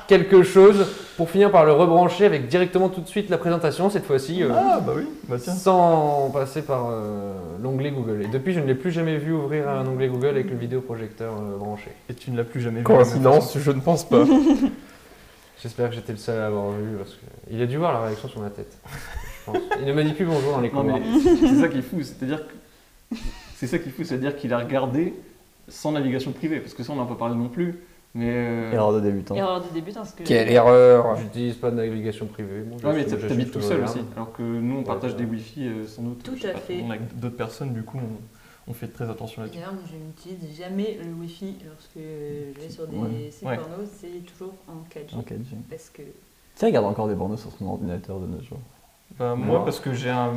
quelque chose pour finir par le rebrancher avec directement tout de suite la présentation cette fois-ci. euh, Ah bah oui, bah tiens. sans passer par euh, l'onglet Google. Et depuis, je ne l'ai plus jamais vu ouvrir un onglet Google avec le vidéoprojecteur euh, branché. Et tu ne l'as plus jamais vu. Coïncidence, je ne pense pas. J'espère que j'étais le seul à l'avoir vu parce qu'il a dû voir la réaction sur ma tête. Je pense. Il ne m'a dit plus bonjour dans les couloirs. mais c'est ça qui est fou, c'est-à-dire que c'est ça qui est fou, c'est-à-dire qu'il a regardé sans navigation privée, parce que ça on n'en peut parler non plus. Mais euh, Erreur de débutant. Erreur de débutant, que. Quelle erreur J'utilise pas de navigation privée. Moi, Ouais, mais t'habites tout seul aussi. Alors que nous, on partage Ouais, des. Wi-Fi euh, sans doute. Tout à pas, fait. On a d'autres personnes, du coup, on, on fait très attention là-dessus. D'ailleurs, moi, je n'utilise jamais le Wi-Fi lorsque je vais sur des Ouais. sites Ouais. porno, c'est toujours en 4G. En 4G. Parce que. Tu regardes encore des pornos sur son ordinateur de nos jours. Bah, moi, parce que j'ai un,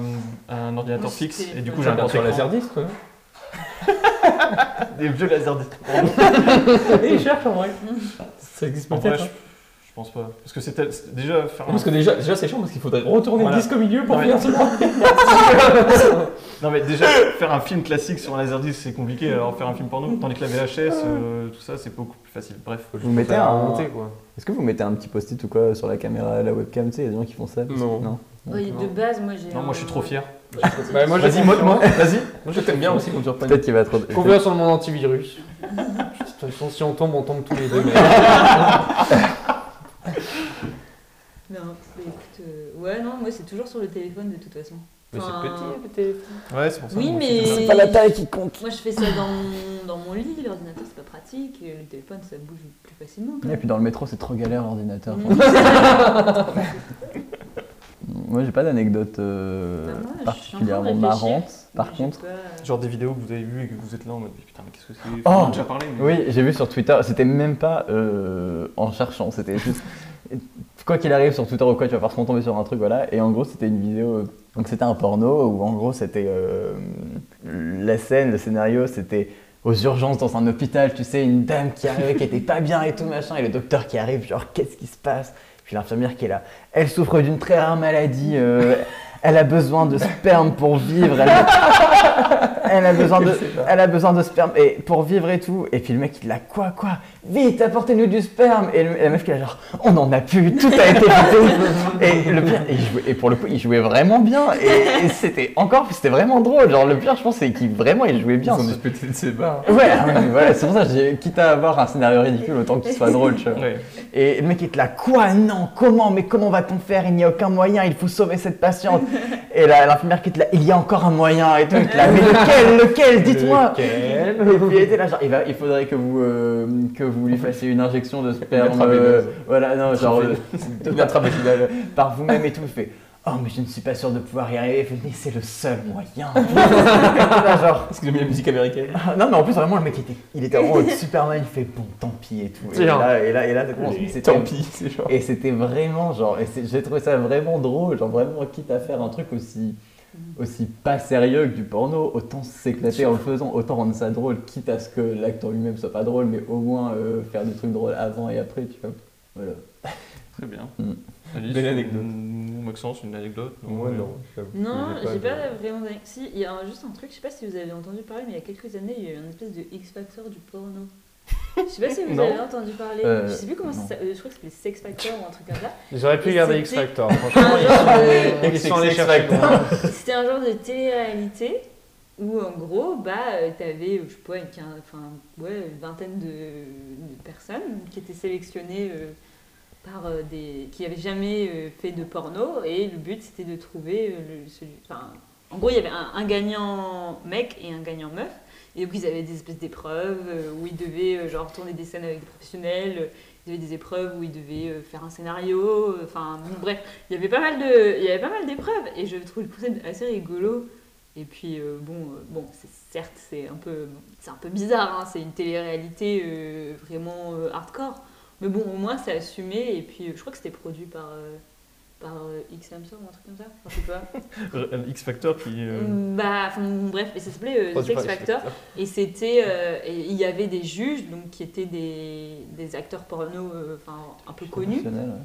un ordinateur fixe et du coup j'ai un sur quoi. Des vieux laserdisc. Et cherche en vrai. Ça existe En vrai, peut-être. je, hein. je pense pas. Parce que c'est tel- c'est- déjà faire un- Parce que déjà, déjà c'est chiant parce qu'il faudrait retourner Voilà. le disque au milieu pour Non, finir seulement. Non mais déjà faire un film classique sur un laserdisc c'est compliqué alors faire un film porno tandis que la VHS euh, tout ça c'est beaucoup plus facile. Bref. Vous mettez un- remonter, quoi. Est-ce que vous mettez un petit post-it ou quoi sur la caméra, la webcam Tu sais, il y a des gens qui font ça. Non. Non. Oui, de base, moi j'ai. Non moi je suis trop fier. Bah, moi, Vas-y, moi, moi, vas-y. Moi, Je t'aime bien aussi tu reprends. Peut-être qu'il va être. Confiance en mon antivirus. De toute façon, si on tombe, on tombe tous les deux. Mais... Non, écoute, euh, ouais, non, moi c'est toujours sur le téléphone de toute façon. Mais Enfin, c'est petit, le téléphone. Ouais c'est pour ça. Oui, mais-. C'est pas la taille qui compte. Moi je fais ça dans mon, dans mon lit, l'ordinateur c'est pas pratique, et le téléphone ça bouge plus facilement. quand Et puis dans le métro, c'est trop galère l'ordinateur. Mm. moi j'ai pas d'anecdote euh, Bah, moi, particulièrement marrante. Par contre, pas, euh, Genre des vidéos que vous avez vues et que vous êtes là en mode putain, mais qu'est-ce que c'est Oh On en a déjà parlé, mais. oui, j'ai vu sur Twitter, c'était même pas euh, en cherchant, c'était juste. Quoi qu'il arrive sur Twitter ou quoi, tu vas forcément tomber sur un truc, voilà. Et en gros, c'était une vidéo. Donc, c'était un porno où en gros, c'était. euh, la scène, le scénario, c'était aux urgences dans un hôpital, tu sais, une dame qui arrivait, qui était pas bien et tout, machin, et le docteur qui arrive, genre, qu'est-ce qui se passe? Puis l'infirmière qui est là. Elle souffre d'une très rare maladie, euh, elle a besoin de sperme pour vivre, elle, elle a besoin de, elle a besoin de sperme et pour vivre et tout. Et puis le mec il a quoi quoi? Vite apportez-nous du sperme. Et, le- et la meuf qui est là genre on en a plus, tout a été vidé. Et le pire, et, il jouait- et pour le coup il jouait vraiment bien et, et c'était encore, c'était vraiment drôle. Genre le pire je pense c'est qu'il vraiment il jouait Ils bien. sont disputés de ses barres. Ouais, ouais, voilà, c'est pour ça quitte à avoir un scénario ridicule autant qu'il soit drôle. Tu vois. Ouais. Et le mec est là, quoi Non, comment Mais comment va-t-on faire? Il n'y a aucun moyen, il faut sauver cette patiente. Et l'infirmière qui est là, il y a encore un moyen et tout. il est là, mais lequel Lequel Dites-moi Et puis il était là, genre, il, va, il faudrait que vous, euh, que vous lui fassiez une injection de sperme. euh, voilà, non, genre, euh, par vous-même et tout. Il fait, oh, mais je ne suis pas sûr de pouvoir y arriver. Fait, mais c'est le seul moyen. Genre, Parce ont mis la musique américaine? ah, non, mais en plus, vraiment, le mec était, il était en mode Superman. Il fait, bon, tant pis et tout. Et là, et là, et là, C'était- Tant pis, c'est genre. et c'était vraiment genre, et j'ai trouvé ça vraiment drôle, genre vraiment quitte à faire un truc aussi, aussi pas sérieux que du porno, autant s'éclater en le faisant, autant rendre ça drôle, quitte à ce que l'acteur lui-même soit pas drôle, mais au moins euh, faire des trucs drôles avant et après, tu vois. Voilà. Très bien. Mm. Alice, Belle anecdote. Maxence, une anecdote Moi, non. Non, j'ai pas vraiment d'anecdote. Si, il y a un- juste un truc, je sais pas si vous avez entendu parler, mais il y a quelques années, il y a eu une espèce de X-Factor du porno. Je sais pas si vous Non. avez entendu parler. Euh, je sais plus comment non. ça euh, Je crois que c'était Sex Factor ou un truc comme ça. J'aurais pu Et garder X c'était Factor. un Franchement, genre de- ils sont allés chercher. C'était un genre de télé-réalité où en gros, bah, euh, t'avais, je sais pas, une, quin- enfin, ouais, une vingtaine de, de personnes qui étaient sélectionnées euh, par euh, des. qui n'avaient jamais euh, fait de porno et le but c'était de trouver euh, le, celui. Enfin, en gros, il y avait un, gagnant mec et un gagnant meuf. Et donc, ils avaient des espèces d'épreuves où ils devaient genre tourner des scènes avec des professionnels. Ils avaient des épreuves où ils devaient faire un scénario. Enfin, bref, il y avait pas mal de, il y avait pas mal d'épreuves et je trouve le concept assez rigolo. Et puis bon, bon, certes c'est un peu, c'est un peu bizarre. hein, c'est une télé-réalité vraiment hardcore. Mais bon, au moins c'est assumé. Et puis euh, je crois que c'était produit par euh, par euh, X Hamster ou un truc comme ça. Enfin, je sais pas. X Factor qui. euh, Bah, enfin, bref, et ça s'appelait euh, X Factor. Et c'était, euh, et il y avait des juges donc qui étaient des, des acteurs porno, euh, enfin un peu connus. Professionnel, ouais.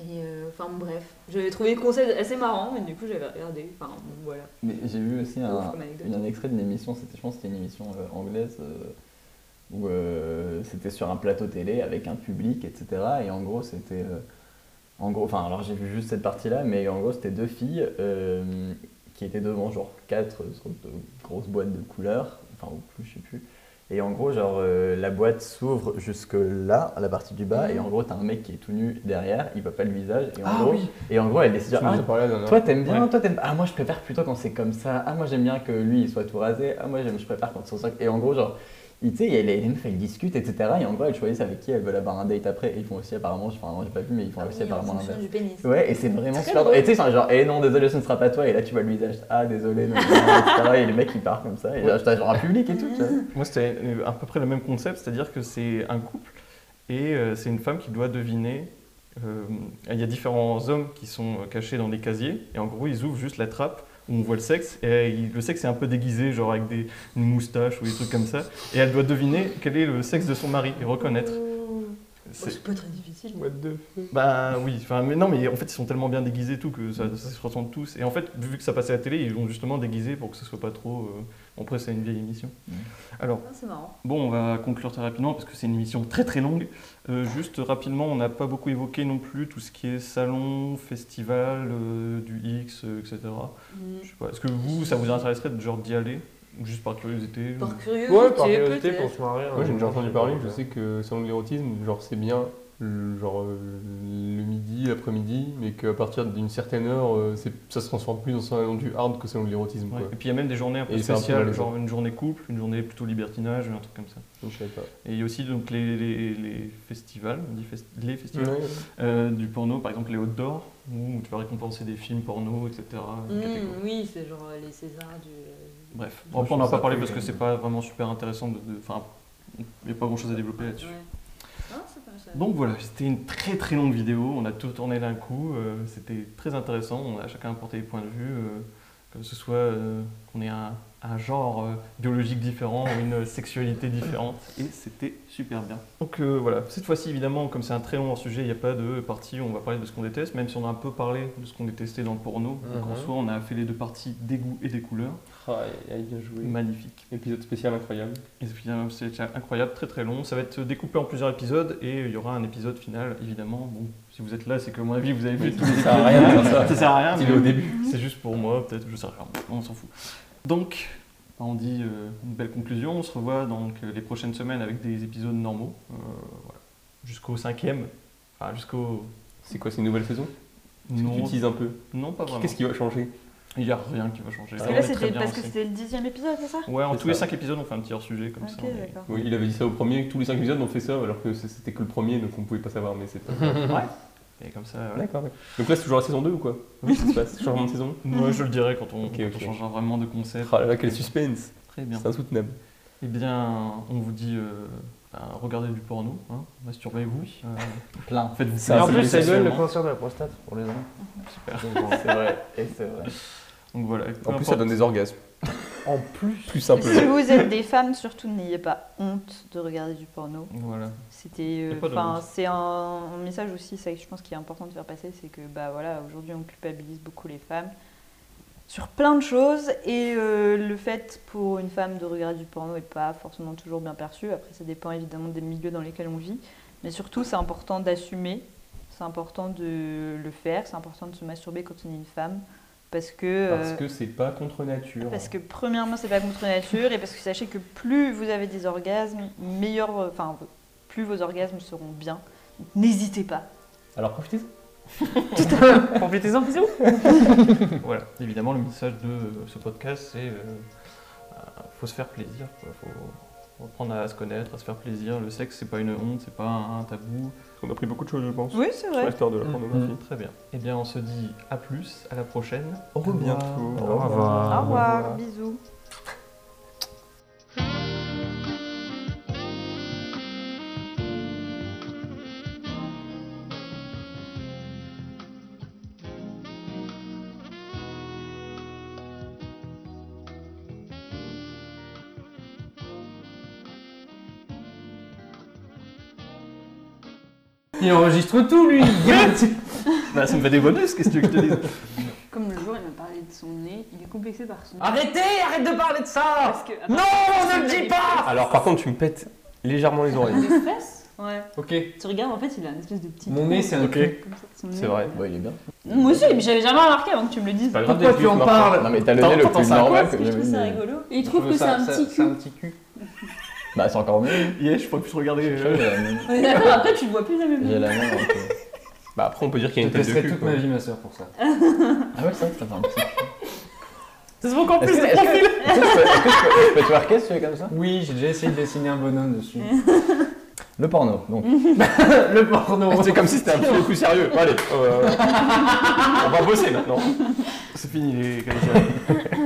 Et euh, enfin bref, j'avais trouvé le concept assez marrant, mais du coup j'avais regardé. Enfin voilà. Mais j'ai vu aussi un, un extrait d'une émission, c'était, je pense que c'était une émission euh, anglaise, euh, où euh, c'était sur un plateau télé avec un public, etc. Et en gros, c'était. euh, en gros, enfin, alors j'ai vu juste cette partie-là, mais en gros, c'était deux filles euh, qui étaient devant, genre, quatre de grosses boîtes de couleurs, enfin, ou plus, je sais plus. Et en gros, genre, la boîte s'ouvre jusque là, à la partie du bas, et en gros, t'as un mec qui est tout nu derrière, il voit pas le visage, et en, Ah gros, oui. et en gros, elle décide, ah, toi t'aimes bien, Ouais. toi t'aimes Ah moi je préfère plutôt quand c'est comme ça. Ah moi j'aime bien que lui il soit tout rasé. Ah moi j'aime, je préfère quand c'est ça. Et en gros genre, tu sais, il y a les, les meufs elles discutent etc. Et en gros elles choisissent avec qui elles veulent avoir un date après. Et ils font aussi apparemment, enfin moi j'ai pas vu mais ils font Ah aussi oui, en apparemment l'inverse. du pénis. Ouais et c'est vraiment super. drôle. Et tu sais c'est genre, eh non désolé ce ne sera pas toi. Et là tu vois le visage, ah désolé, non, non, etc. Et les mecs ils partent comme ça. Et là t'as genre un public et tout. tu vois. Moi, c'était euh, à peu près le même concept, c'est-à-dire que c'est un couple et euh, c'est une femme qui doit deviner. euh, il y a différents hommes qui sont cachés dans des casiers et en gros, ils ouvrent juste la trappe où on voit le sexe et il- le sexe est un peu déguisé, genre avec des, une moustache ou des trucs comme ça. Et elle doit deviner quel est le sexe de son mari et reconnaître. Ouh. C'est- C'est pas très difficile. What the fuck? Bah oui, enfin mais non mais en fait ils sont tellement bien déguisés et tout que ça, ça se ressemble tous. Et en fait vu que ça passait à la télé, ils l'ont justement déguisé pour que ce soit pas trop. euh, Après c'est une vieille émission. Alors Ah, c'est marrant. bon, on va conclure très rapidement parce que c'est une émission très très longue. Euh, juste rapidement, on n'a pas beaucoup évoqué non plus tout ce qui est salon, festival, euh, du X, euh, etc. Mm. Je sais pas. Est-ce que vous, ça vous intéresserait de genre d'y aller juste par curiosité ou- Par curiosité, Ouais, par curiosité pour se marrer. Moi j'ai hein. déjà entendu parler, je sais que selon l'érotisme, genre c'est bien genre euh, le midi, l'après-midi, mais qu'à partir d'une certaine heure, euh, c'est- ça se transforme plus dans un salon du hard que salon de l'érotisme. Ouais. Et puis il y a même des journées un peu Et c'est un peu spéciales, genre une journée couple, une journée plutôt libertinage, un truc comme ça. Donc, je savais pas. Et il y a aussi donc les, les, les festivals, on dit fest- les festivals Ouais. euh, du porno, par exemple les Hautes d'Or, où tu vas récompenser des films porno, etc. Mmh, oui, c'est genre les Césars du. Bref, Bon, on n'a trouve pas parlé parce que c'est pas vraiment super intéressant de. de- Enfin, il n'y a pas grand chose à développer là-dessus. Donc voilà, c'était une très très longue vidéo, on a tout tourné d'un coup, euh, c'était très intéressant, on a chacun apporté des points de vue, euh, que ce soit euh, qu'on ait un, un genre biologique différent ou une sexualité différente, et c'était super bien. Donc voilà, cette fois-ci évidemment, comme c'est un très long sujet, il n'y a pas de partie où on va parler de ce qu'on déteste, même si on a un peu parlé de ce qu'on détestait dans le porno, donc en Mhm. soi on a fait les deux parties des goûts et des couleurs, aïe, bien joué. magnifique. Épisode spécial incroyable. Finalement, c'est incroyable, très très long. Ça va être découpé en plusieurs épisodes et il y aura un épisode final, évidemment. Bon, si vous êtes là, c'est que à mon avis, vous avez vu tous les Ça sert à rien ça. Ça sert à rien, mais au début. c'est juste pour moi, peut-être, je sais rien. On s'en fout. Donc, on dit euh, une belle conclusion. On se revoit donc euh, les prochaines semaines avec des épisodes normaux. Euh, voilà. Jusqu'au cinquième. Enfin, jusqu'au. C'est quoi, c'est une nouvelle saison? Tu Non, utilises un peu. non, pas vraiment. Qu'est-ce qui va changer? Il n'y a rien qui va changer. Parce Ça que là, c'était bien parce que lancé. c'était le dixième épisode, c'est ça? Ouais, en C'est tous les ça. cinq épisodes, on fait un petit hors-sujet comme ça. Oui, il avait dit ça au premier, tous les 5 épisodes on fait ça, alors que c'était que le premier, donc on pouvait pas savoir, mais c'est pas grave. Et comme ça, voilà. D'accord. Donc là, c'est toujours la saison 2 ou quoi? Qu'est-ce qui se passe Changement de saison? Moi, je le dirai quand on, Ok, quand ok. on changera vraiment de concept. Ah là là, quel suspense Très bien. C'est insoutenable. Eh bien, on vous dit, euh, ben, regardez du porno, hein, masturbez-vous, euh, Plein. faites-vous Ça, Et en plaisir plus, ça donne le cancer de la prostate pour les hommes. Super. C'est vrai, et c'est vrai. Donc voilà. En plus, ça donne des orgasmes. En plus. Plus simple. si vous êtes des femmes, surtout n'ayez pas honte de regarder du porno. Voilà. C'était, euh, c'est un, un message aussi, ça, je pense, qui est important de faire passer, c'est que, bah voilà, aujourd'hui, on culpabilise beaucoup les femmes sur plein de choses, et euh, le fait pour une femme de regarder du porno est pas forcément toujours bien perçu. Après, ça dépend évidemment des milieux dans lesquels on vit, mais surtout, c'est important d'assumer, c'est important de le faire, c'est important de se masturber quand on est une femme, parce que Parce euh, que c'est pas contre nature. parce que premièrement, c'est pas contre nature et parce que sachez que plus vous avez des orgasmes, meilleur, euh, enfin, plus vos orgasmes seront bien. Donc, N'hésitez pas. Alors profitez Profitez-en, bisous. voilà. Évidemment, le message de euh, ce podcast, c'est euh, euh, faut se faire plaisir. quoi. Faut, faut apprendre à se connaître, à se faire plaisir. Le sexe, c'est pas une honte, c'est pas un tabou. On a pris beaucoup de choses, je pense. Oui, c'est Sur vrai. l'histoire de la Mm. pornographie. Très bien. Eh bien, on se dit à plus, à la prochaine. Au revoir. Au Au revoir. Au revoir, bisous. Il enregistre tout, lui. Bah, ça me fait des bonus, qu'est-ce que tu veux que je te dise? Comme le jour, il m'a parlé de son nez, il est complexé par son nez. Arrêtez, arrête de parler de ça. Parce que, Non, apparemment, ne le des pas. Alors par contre, tu me pètes légèrement les oreilles. Fesses? Ouais. Ok. Tu regardes, en fait, il a une espèce de petit. Mon trou, nez, c'est un Ok. cul. comme ça, son C'est nez. vrai. Bon, il est bien. Moi aussi, mais j'avais jamais remarqué avant que tu me le dises. Pas grave, Pourquoi tu en parles? Non, mais t'as le T'en- nez le t'entends plus ça, normal Parce que que je trouve ça rigolo? Et il trouve que c'est un petit C'est un cul. petit cul. Bah, c'est encore mieux. Yeah, je pourrais plus regarder. J'ai la même. On est d'accord, après, tu le vois plus la même J'ai la même. Bah après, on peut dire qu'il y Je a une tête de testerai cul. toute quoi. ma vie, ma soeur, pour ça. Ah ouais, c'est vrai que ça fait un petit. Ça se voit encore Est-ce plus que, est-ce que, est-ce que je peux, est-ce que je peux, je peux twerker si tu veux comme ça? Oui, j'ai déjà essayé de dessiner un bonhomme dessus. Le porno, donc. le porno. C'est comme si c'était un petit peu plus sérieux. Allez, euh, on va bosser maintenant. C'est fini les qualités.